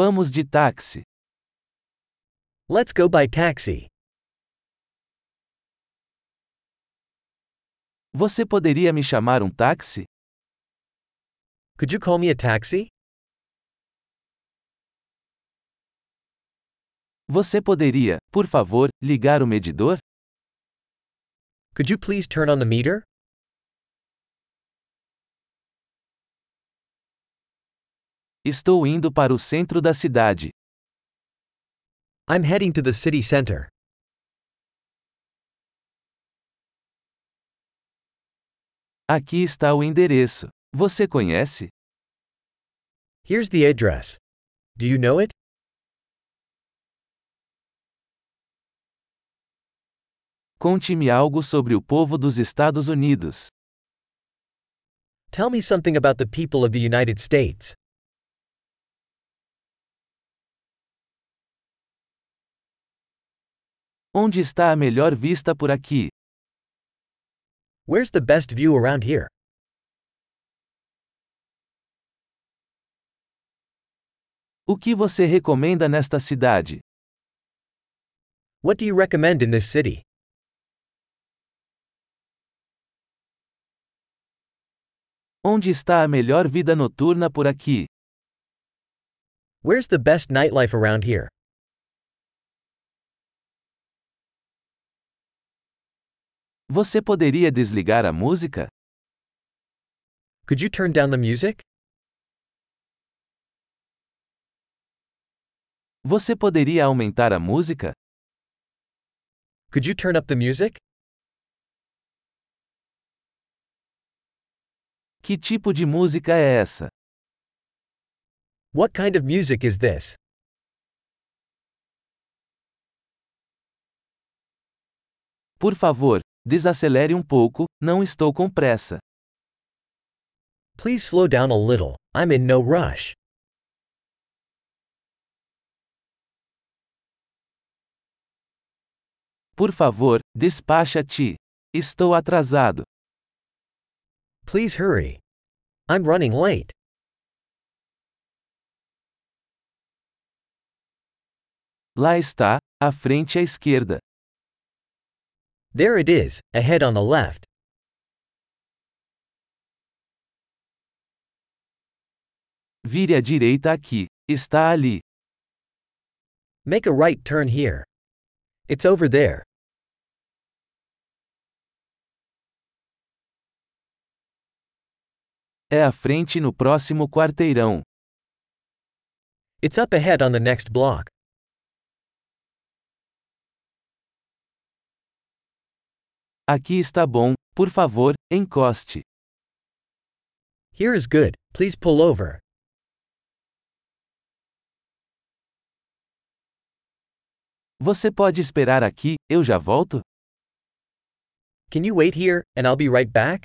Vamos de táxi. Let's go by taxi. Você poderia me chamar um táxi? Could you call me a taxi? Você poderia, por favor, ligar o medidor? Could you please turn on the meter? Estou indo para o centro da cidade. I'm heading to the city center. Aqui está o endereço. Você conhece? Here's the address. Do you know it? Conte-me algo sobre o povo dos Estados Unidos. Tell me something about the people of the United States. Onde está a melhor vista por aqui? Where's the best view around here? O que você recomenda nesta cidade? What do you recommend in this city? Onde está a melhor vida noturna por aqui? Where's the best nightlife around here? Você poderia desligar a música? Could you turn down the music? Você poderia aumentar a música? Could you turn up the music? Que tipo de música é essa? What kind of music is this? Por favor, desacelere um pouco, não estou com pressa. Please slow down a little, I'm in no rush. Por favor, despacha-te. Estou atrasado. Please hurry. I'm running late. Lá está, à frente à esquerda. There it is, ahead on the left. Vire à direita aqui. Está ali. Make a right turn here. It's over there. É à frente no próximo quarteirão. It's up ahead on the next block. Aqui está bom, por favor, encoste. Here is good, please pull over. Você pode esperar aqui, eu já volto? Can you wait here, and I'll be right back?